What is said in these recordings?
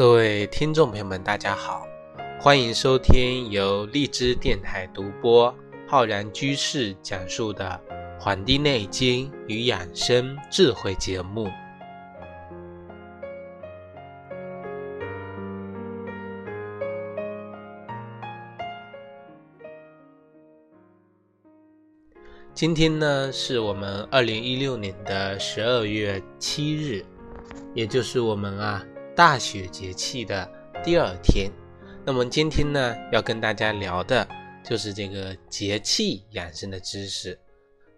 各位听众朋友们，大家好，欢迎收听由荔枝电台独播、浩然居士讲述的《黄帝内经与养生智慧》节目。今天呢，是我们二零一六年的十二月七日，也就是我们啊大雪节气的第二天。那么今天呢，要跟大家聊的就是这个节气养生的知识。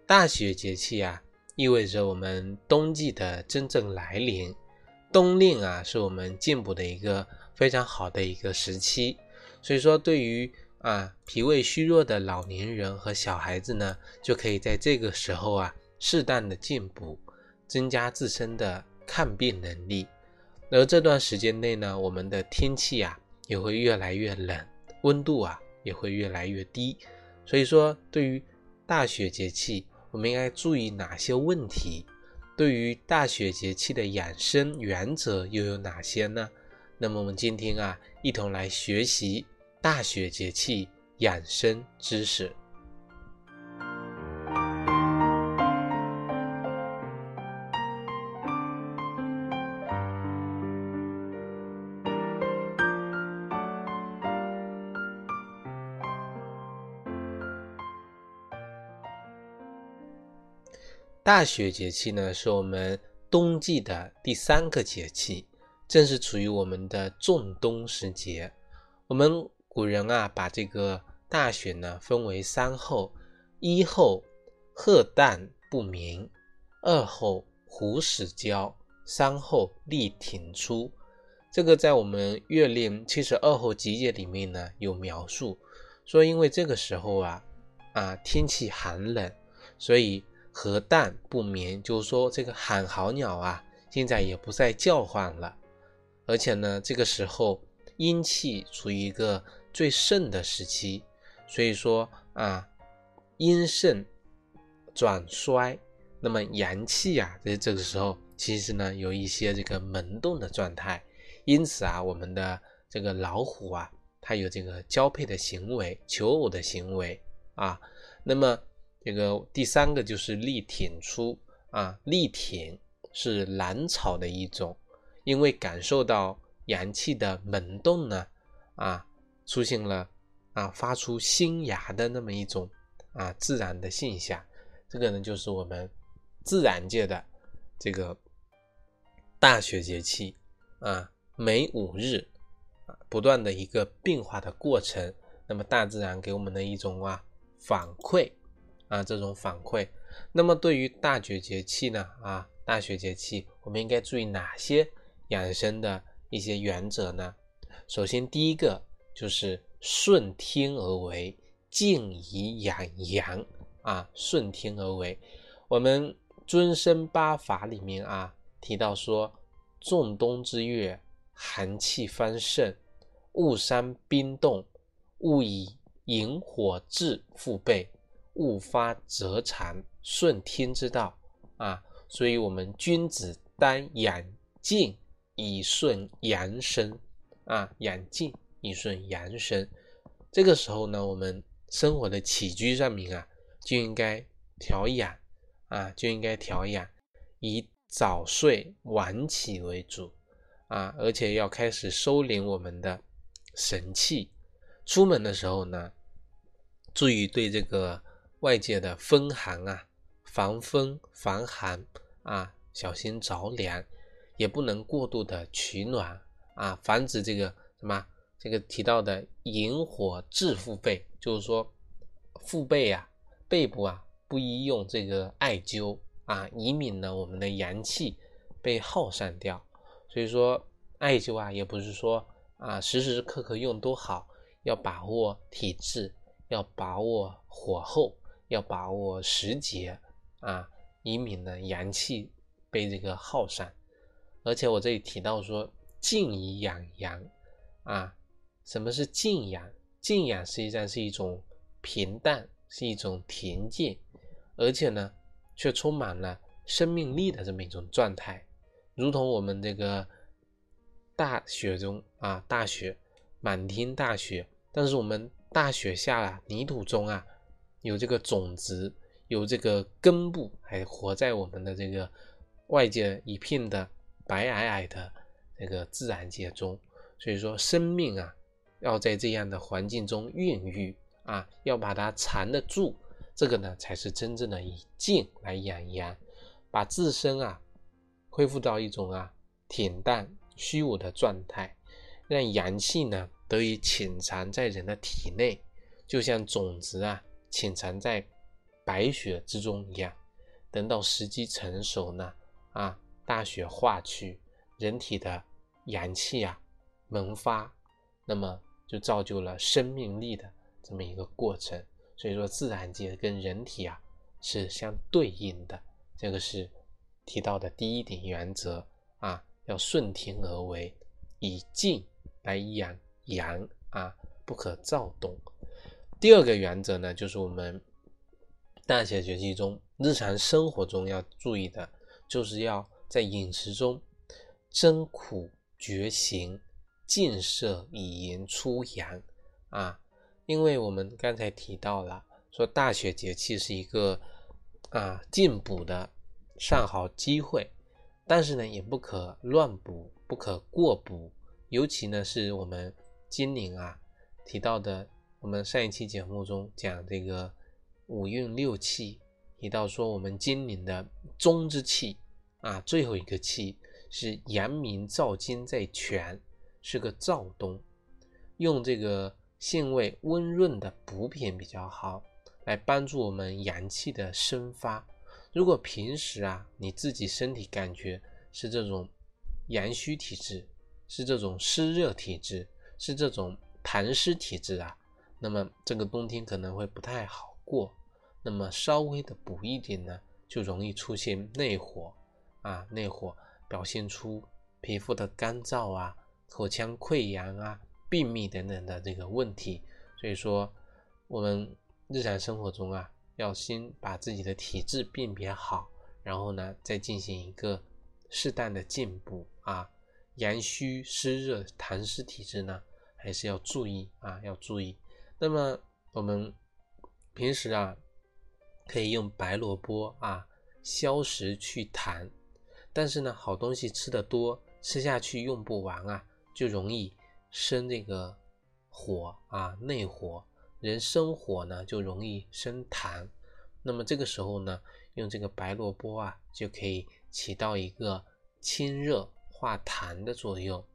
大雪节气啊，意味着我们冬季的真正来临。冬令啊，是我们进补的一个非常好的一个时期。所以说，对于啊，脾胃虚弱的老年人和小孩子呢，就可以在这个时候啊，适当的进补，增加自身的抗病能力。而这段时间内呢，我们的天气啊也会越来越冷，温度啊也会越来越低。所以说，对于大雪节气，我们应该注意哪些问题？对于大雪节气的养生原则又有哪些呢？那么我们今天啊，一同来学习。大雪节气养生知识。大雪节气呢，是我们冬季的第三个节气，正是处于我们的仲冬时节，我们。古人啊，把这个大雪呢分为三候：一候鹤诞不鸣，二候虎始交，三候立挺出。这个在我们《月令七十二候集解》里面呢有描述，说因为这个时候啊啊天气寒冷，所以鹤诞不鸣，就是说这个寒号鸟啊现在也不再叫唤了，而且呢这个时候阴气处于一个。最盛的时期，所以说啊，阴盛转衰，那么阳气啊，在这个时候其实呢有一些这个萌动的状态，因此啊，我们的这个老虎啊，它有这个交配的行为、求偶的行为啊。那么这个第三个就是力挺出啊，力挺是兰草的一种，因为感受到阳气的萌动呢啊。出现了啊，发出新芽的那么一种啊自然的现象，这个呢就是我们自然界的这个大雪节气啊，每五日啊不断的一个变化的过程，那么大自然给我们的一种啊反馈啊这种反馈，那么对于大雪节气呢啊大雪节气，我们应该注意哪些养生的一些原则呢？首先第一个。就是顺天而为，静以养阳啊！顺天而为，我们尊生八法里面啊提到说，仲冬之月，寒气方盛，勿伤冰冻，勿以引火炙腹背，勿发蛰肠，顺天之道啊！所以，我们君子当养静以顺阳生啊，养静。以顺阳生，这个时候呢，我们生活的起居上面啊，就应该调养啊，就应该调养，以早睡晚起为主啊，而且要开始收敛我们的神气。出门的时候呢，注意对这个外界的风寒啊，防风防寒啊，小心着凉，也不能过度的取暖啊，防止这个什么。这个提到的引火治腹背，就是说腹背啊、背部啊不宜用这个艾灸啊，以免呢我们的阳气被耗散掉。所以说艾灸啊，也不是说啊时时刻刻用都好，要把握体质，要把握火候，要把握时节啊，以免呢阳气被这个耗散。而且我这里提到说静以养阳啊。什么是静养？静养实际上是一种平淡，是一种恬静，而且呢，却充满了生命力的这么一种状态，如同我们这个大雪中啊，大雪满天大雪，但是我们大雪下了泥土中啊，有这个种子，有这个根部，还活在我们的这个外界一片的白皑皑的这个自然界中。所以说，生命啊，要在这样的环境中孕育啊，要把它缠得住，这个呢，才是真正的以静来养阳，把自身啊恢复到一种啊恬淡。虚无的状态，让阳气呢得以潜藏在人的体内，就像种子啊潜藏在白雪之中一样。等到时机成熟呢，啊，大雪化去，人体的阳气啊萌发，那么就造就了生命力的这么一个过程。所以说，自然界跟人体啊是相对应的，这个是提到的第一点原则啊。要顺天而为，以静来养阳啊，不可躁动。第二个原则呢，就是我们大写节气中日常生活中要注意的，就是要在饮食中真苦绝咸，静摄以言出阳啊。因为我们刚才提到了，说大雪节气是一个啊进补的上好机会。但是呢，也不可乱补，不可过补，尤其呢是我们金陵啊提到的，我们上一期节目中讲这个五运六气，提到说我们金陵的中之气啊，最后一个气是阳明燥金在泉，是个燥冬，用这个性味温润的补品比较好，来帮助我们阳气的生发。如果平时啊，你自己身体感觉是这种阳虚体质，是这种湿热体质，是这种痰湿体质啊，那么这个冬天可能会不太好过。那么稍微的补一点呢，就容易出现内火啊，内火表现出皮肤的干燥啊、口腔溃疡啊、便秘等等的这个问题。所以说，我们日常生活中啊。要先把自己的体质辨别好，然后呢，再进行一个适当的进补啊。阳虚湿热痰湿体质呢，还是要注意啊，要注意。那么我们平时啊，可以用白萝卜啊消食去痰，但是呢，好东西吃的多，吃下去用不完啊，就容易生这个火啊，内火。人生火呢，就容易生痰，那么这个时候呢，用这个白萝卜啊，就可以起到一个清热化痰的作用。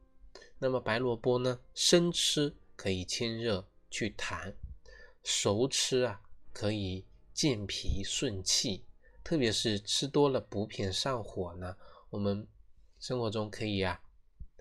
那么白萝卜呢，生吃可以清热去痰，熟吃啊可以健脾顺气。特别是吃多了补品上火呢，我们生活中可以啊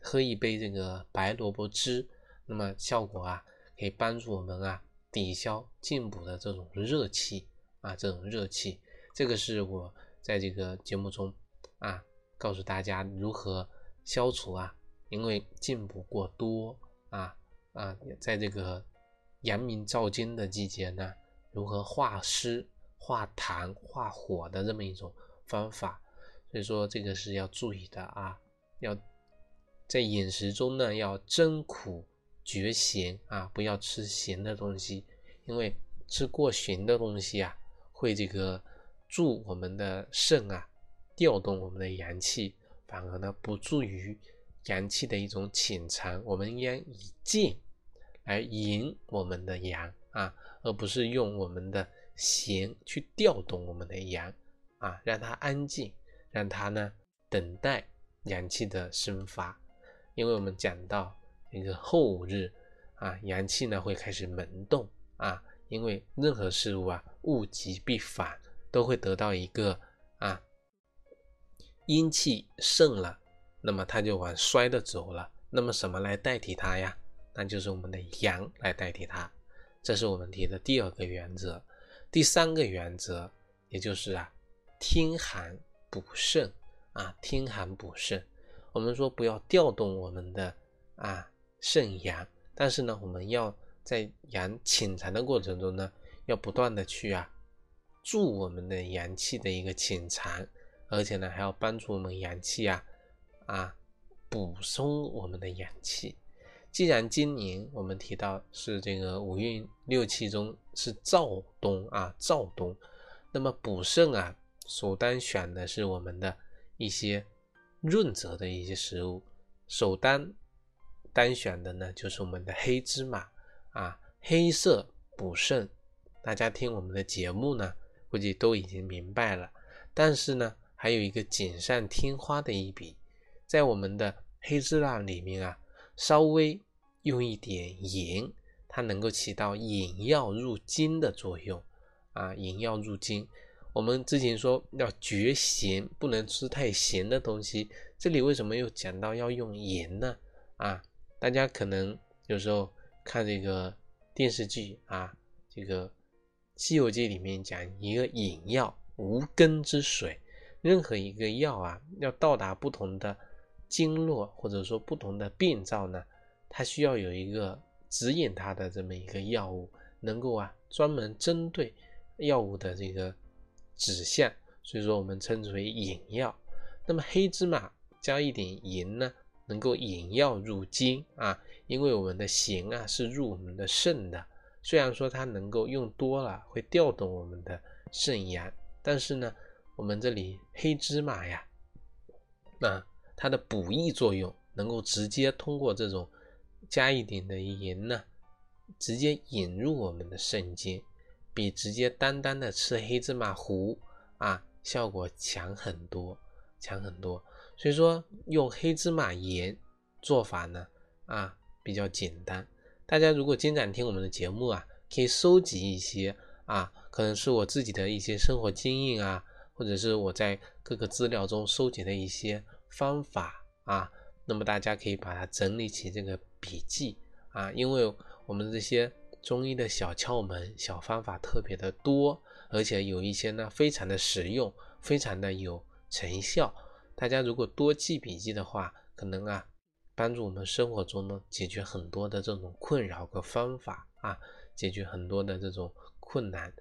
喝一杯这个白萝卜汁，那么效果啊可以帮助我们啊。抵消进补的这种热气啊，这种热气，这个是我在这个节目中啊，告诉大家如何消除啊，因为进补过多啊啊，在这个阳明燥金的季节呢，如何化湿、化痰、化火的这么一种方法，所以说这个是要注意的啊，要在饮食中呢要真苦。绝咸啊，不要吃咸的东西，因为吃过咸的东西啊，会这个助我们的肾啊，调动我们的阳气，反而呢不助于阳气的一种潜藏。我们应该以静来引我们的阳啊，而不是用我们的弦去调动我们的阳啊，让它安静，让它呢等待阳气的生发。因为我们讲到。一个后日啊，阳气呢会开始萌动啊，因为任何事物啊，物极必反，都会得到一个啊阴气盛了，那么它就往衰的走了。那么什么来代替它呀？那就是我们的阳来代替它。这是我们提的第二个原则。第三个原则，也就是啊，听寒补肾啊，听寒补肾。我们说不要调动我们的啊。肾阳，但是呢，我们要在阳潜藏的过程中呢，要不断的去啊助我们的阳气的一个潜藏，而且呢，还要帮助我们阳气啊啊补充我们的阳气。既然今年我们提到是这个五运六气中是燥冬啊，燥冬，那么补肾啊，首单选的是我们的一些润泽的一些食物，首单单选的呢就是我们的黑芝麻啊，黑色补肾。大家听我们的节目呢，估计都已经明白了。但是呢，还有一个锦上添花的一笔，在我们的黑芝麻里面啊，稍微用一点盐，它能够起到引药入经的作用啊，引药入经。我们之前说要绝咸，不能吃太咸的东西，这里为什么又讲到要用盐呢？啊，大家可能有时候看这个电视剧啊，这个。《西游记》里面讲一个引药无根之水，任何一个药啊，要到达不同的经络或者说不同的病灶呢，它需要有一个指引它的这么一个药物，能够啊专门针对药物的这个指向，所以说我们称之为引药。那么黑芝麻加一点盐呢，能够引药入精啊，因为我们的行啊是入我们的肾的。虽然说它能够用多了会调动我们的肾阳，但是呢，我们这里黑芝麻呀，那它的补益作用能够直接通过这种加一点的盐呢，直接引入我们的肾经，比直接单单的吃黑芝麻糊啊效果强很多，强很多。所以说用黑芝麻盐做法呢啊比较简单。大家如果经常听我们的节目啊，可以收集一些啊，可能是我自己的一些生活经验啊，或者是我在各个资料中收集的一些方法啊，那么大家可以把它整理起这个笔记啊，因为我们这些中医的小窍门、小方法特别的多，而且有一些呢非常的实用，非常的有成效。大家如果多记笔记的话，可能啊。帮助我们生活中呢解决很多的这种困扰和方法啊，解决很多的这种困难。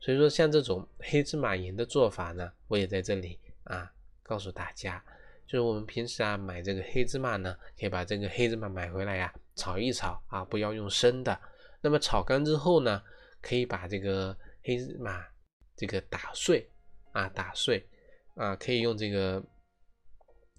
所以说，像这种黑芝麻盐的做法呢，我也在这里啊告诉大家，就是我们平时啊买这个黑芝麻呢，可以把这个黑芝麻买回来呀炒一炒啊，不要用生的。那么炒干之后呢，可以把这个黑芝麻这个打碎啊打碎啊，可以用这个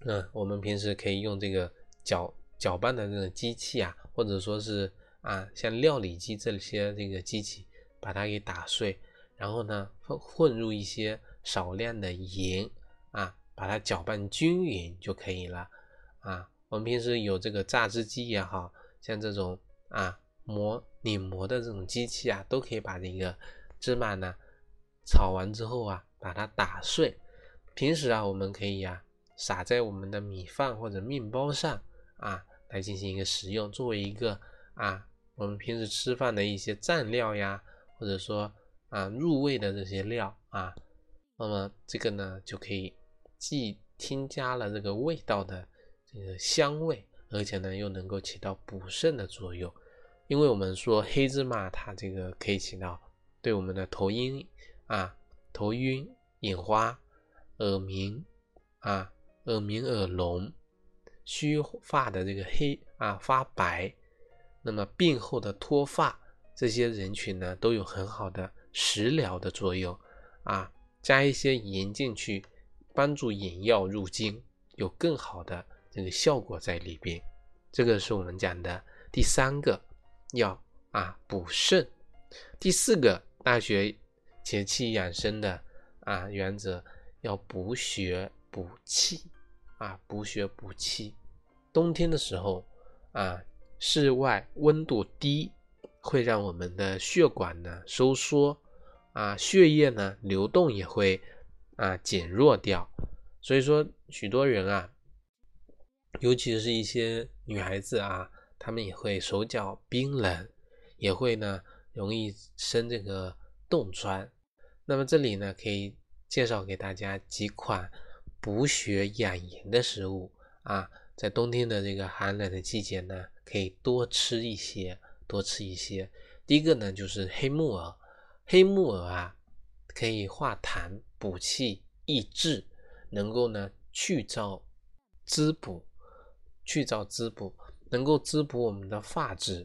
嗯，我们平时可以用这个。搅搅拌的这个机器啊，或者说是啊，像料理机这些这个机器，把它给打碎，然后呢混混入一些少量的盐啊，把它搅拌均匀就可以了啊。我们平时有这个榨汁机也好像这种啊磨拧磨的这种机器啊，都可以把这个芝麻呢炒完之后啊，把它打碎。平时啊，我们可以呀撒在我们的米饭或者面包上。啊，来进行一个食用，作为一个啊，我们平时吃饭的一些蘸料呀，或者说啊入味的这些料啊，那么这个呢就可以既添加了这个味道的这个香味，而且呢又能够起到补肾的作用。因为我们说黑芝麻它这个可以起到对我们的头晕啊、头晕、眼花、耳鸣啊、耳鸣耳聋。须发的这个黑啊发白，那么病后的脱发，这些人群呢都有很好的食疗的作用啊，加一些盐进去，帮助引药入经，有更好的这个效果在里边。这个是我们讲的第三个要啊补肾，第四个大学节气养生的啊原则要补血补气。啊，补血补气。冬天的时候啊，室外温度低，会让我们的血管呢收缩啊，血液呢流动也会啊减弱掉。所以说，许多人啊，尤其是一些女孩子啊，她们也会手脚冰冷，也会呢容易生这个冻疮。那么这里呢，可以介绍给大家几款。补血养颜的食物啊，在冬天的这个寒冷的季节呢，可以多吃一些，多吃一些。第一个呢，就是黑木耳。黑木耳啊，可以化痰、补气、益智，能够呢去燥滋补。去燥滋补，能够滋补我们的发质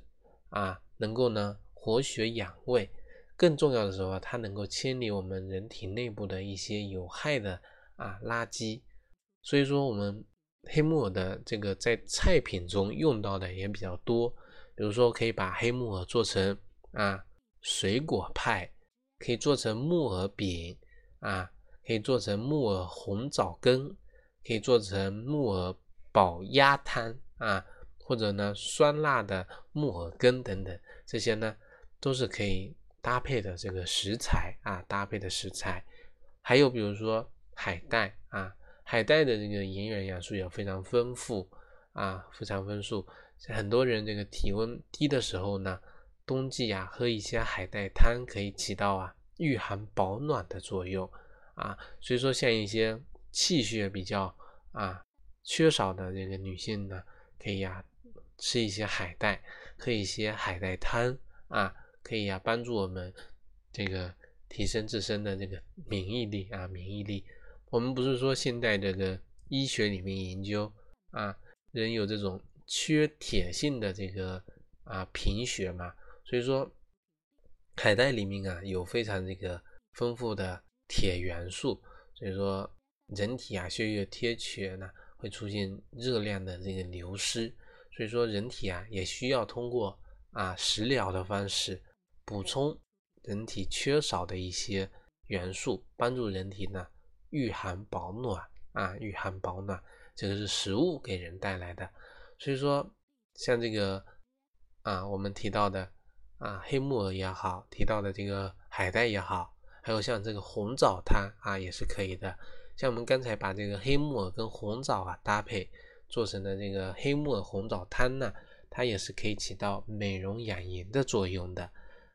啊，能够呢活血养胃。更重要的时候，它能够清理我们人体内部的一些有害的啊垃圾。所以说，我们黑木耳的这个在菜品中用到的也比较多。比如说，可以把黑木耳做成啊水果派，可以做成木耳饼啊，可以做成木耳红枣羹，可以做成木耳煲鸭汤啊，或者呢酸辣的木耳羹等等，这些呢都是可以。搭配的这个食材啊，搭配的食材，还有比如说海带啊，海带的这个营养元素也非常丰富啊，非常丰富。很多人这个体温低的时候呢，冬季啊喝一些海带汤可以起到啊御寒保暖的作用啊。所以说像一些气血比较啊缺少的这个女性呢，可以呀吃一些海带，喝一些海带汤啊。可以啊，帮助我们这个提升自身的这个免疫力啊，免疫力。我们不是说现在这个医学里面研究啊，人有这种缺铁性的这个啊贫血嘛，所以说海带里面啊有非常这个丰富的铁元素，所以说人体啊血液贴缺呢会出现热量的这个流失，所以说人体啊也需要通过啊食疗的方式。补充人体缺少的一些元素，帮助人体呢御寒保暖啊，御寒保暖，这个是食物给人带来的。所以说，像这个啊，我们提到的啊黑木耳也好，提到的这个海带也好，还有像这个红枣汤啊也是可以的。像我们刚才把这个黑木耳跟红枣啊搭配做成的这个黑木耳红枣汤呢，它也是可以起到美容养颜的作用的。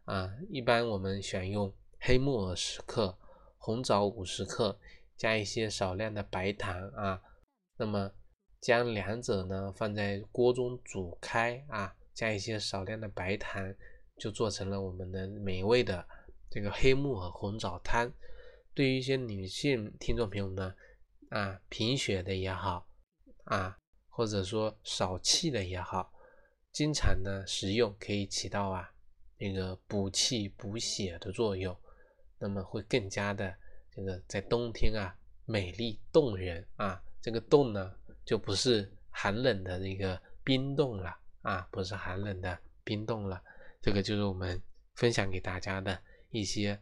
啊，一般我们选用黑木耳十克，红枣五十克，加一些少量的白糖啊。那么将两者呢放在锅中煮开啊，加一些少量的白糖，就做成了我们的美味的这个黑木耳红枣汤。对于一些女性听众朋友呢，啊贫血的也好啊，或者说少气的也好，经常呢食用可以起到啊。那个补气补血的作用，那么会更加的这个在冬天啊美丽动人啊，这个冻呢就不是寒冷的那个冰冻了啊，不是寒冷的冰冻了，这个就是我们分享给大家的一些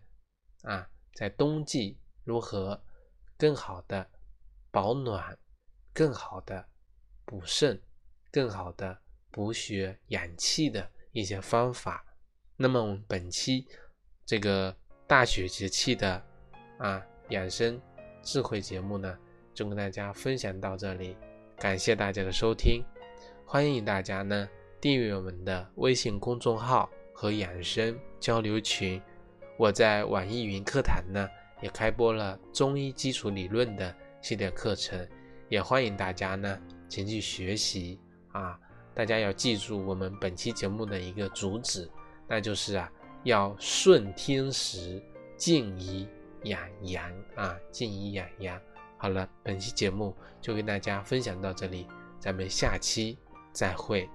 啊，在冬季如何更好的保暖、更好的补肾、更好的补血养气的一些方法。那么我们本期这个大雪节气的啊养生智慧节目呢，就跟大家分享到这里，感谢大家的收听，欢迎大家呢订阅我们的微信公众号和养生交流群。我在网易云课堂呢也开播了中医基础理论的系列课程，也欢迎大家呢前去学习啊。大家要记住我们本期节目的一个主旨。那就是啊，要顺天时，静以养阳啊，静以养阳。好了，本期节目就跟大家分享到这里，咱们下期再会。